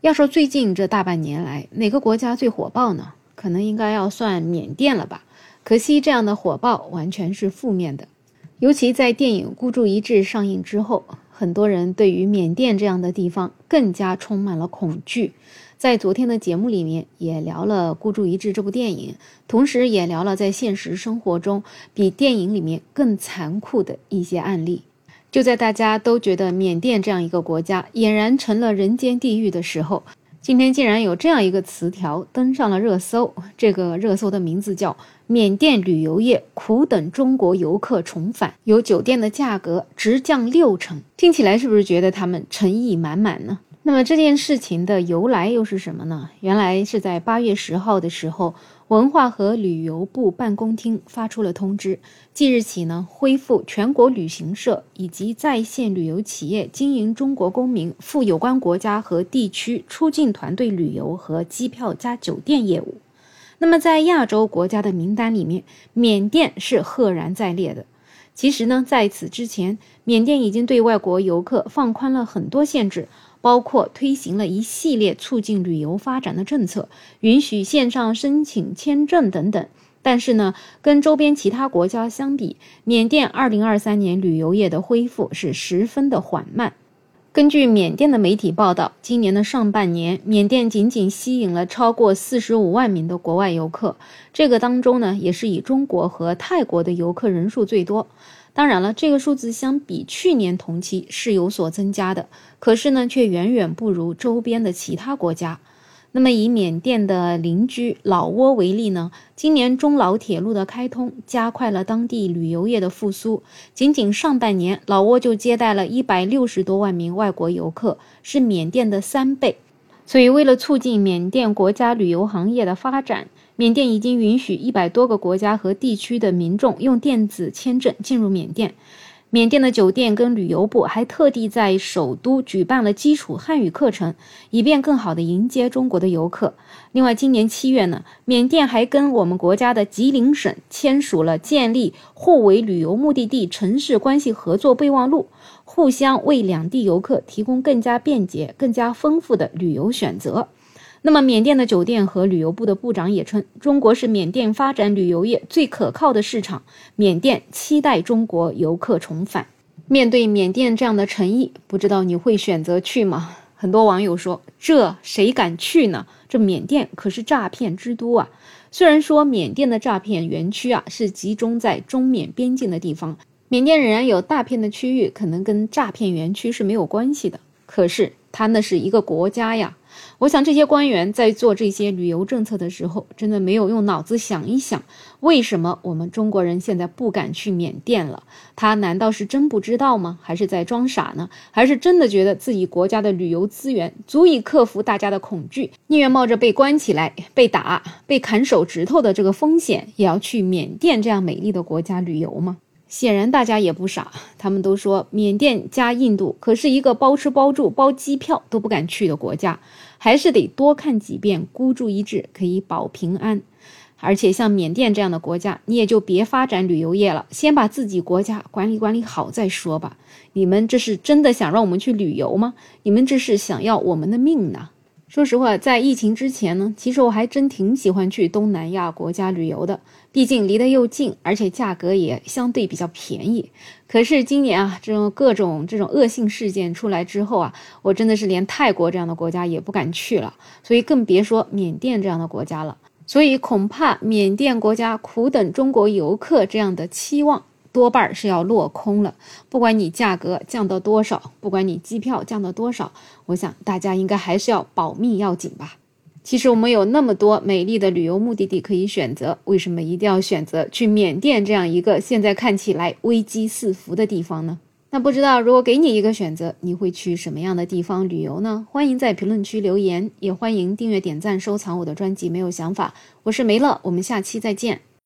要说最近这大半年来哪个国家最火爆呢？可能应该要算缅甸了吧。可惜这样的火爆完全是负面的，尤其在电影《孤注一掷》上映之后，很多人对于缅甸这样的地方更加充满了恐惧。在昨天的节目里面也聊了《孤注一掷》这部电影，同时也聊了在现实生活中比电影里面更残酷的一些案例。就在大家都觉得缅甸这样一个国家俨然成了人间地狱的时候，今天竟然有这样一个词条登上了热搜。这个热搜的名字叫“缅甸旅游业苦等中国游客重返，有酒店的价格直降六成”。听起来是不是觉得他们诚意满满呢？那么这件事情的由来又是什么呢？原来是在八月十号的时候。文化和旅游部办公厅发出了通知，即日起呢，恢复全国旅行社以及在线旅游企业经营中国公民赴有关国家和地区出境团队旅游和机票加酒店业务。那么，在亚洲国家的名单里面，缅甸是赫然在列的。其实呢，在此之前，缅甸已经对外国游客放宽了很多限制。包括推行了一系列促进旅游发展的政策，允许线上申请签证等等。但是呢，跟周边其他国家相比，缅甸2023年旅游业的恢复是十分的缓慢。根据缅甸的媒体报道，今年的上半年，缅甸仅仅吸引了超过45万名的国外游客，这个当中呢，也是以中国和泰国的游客人数最多。当然了，这个数字相比去年同期是有所增加的，可是呢，却远远不如周边的其他国家。那么，以缅甸的邻居老挝为例呢，今年中老铁路的开通，加快了当地旅游业的复苏。仅仅上半年，老挝就接待了一百六十多万名外国游客，是缅甸的三倍。所以，为了促进缅甸国家旅游行业的发展，缅甸已经允许一百多个国家和地区的民众用电子签证进入缅甸。缅甸的酒店跟旅游部还特地在首都举办了基础汉语课程，以便更好地迎接中国的游客。另外，今年七月呢，缅甸还跟我们国家的吉林省签署了建立互为旅游目的地城市关系合作备忘录，互相为两地游客提供更加便捷、更加丰富的旅游选择。那么，缅甸的酒店和旅游部的部长也称，中国是缅甸发展旅游业最可靠的市场。缅甸期待中国游客重返。面对缅甸这样的诚意，不知道你会选择去吗？很多网友说：“这谁敢去呢？这缅甸可是诈骗之都啊！”虽然说缅甸的诈骗园区啊是集中在中缅边境的地方，缅甸仍然有大片的区域可能跟诈骗园区是没有关系的。可是它那是一个国家呀。我想这些官员在做这些旅游政策的时候，真的没有用脑子想一想，为什么我们中国人现在不敢去缅甸了？他难道是真不知道吗？还是在装傻呢？还是真的觉得自己国家的旅游资源足以克服大家的恐惧，宁愿冒着被关起来、被打、被砍手指头的这个风险，也要去缅甸这样美丽的国家旅游吗？显然大家也不傻，他们都说缅甸加印度可是一个包吃包住、包机票都不敢去的国家，还是得多看几遍，孤注一掷可以保平安。而且像缅甸这样的国家，你也就别发展旅游业了，先把自己国家管理管理好再说吧。你们这是真的想让我们去旅游吗？你们这是想要我们的命呢？说实话，在疫情之前呢，其实我还真挺喜欢去东南亚国家旅游的，毕竟离得又近，而且价格也相对比较便宜。可是今年啊，这种各种这种恶性事件出来之后啊，我真的是连泰国这样的国家也不敢去了，所以更别说缅甸这样的国家了。所以恐怕缅甸国家苦等中国游客这样的期望。多半是要落空了。不管你价格降到多少，不管你机票降到多少，我想大家应该还是要保命要紧吧。其实我们有那么多美丽的旅游目的地可以选择，为什么一定要选择去缅甸这样一个现在看起来危机四伏的地方呢？那不知道如果给你一个选择，你会去什么样的地方旅游呢？欢迎在评论区留言，也欢迎订阅、点赞、收藏我的专辑。没有想法，我是梅乐，我们下期再见。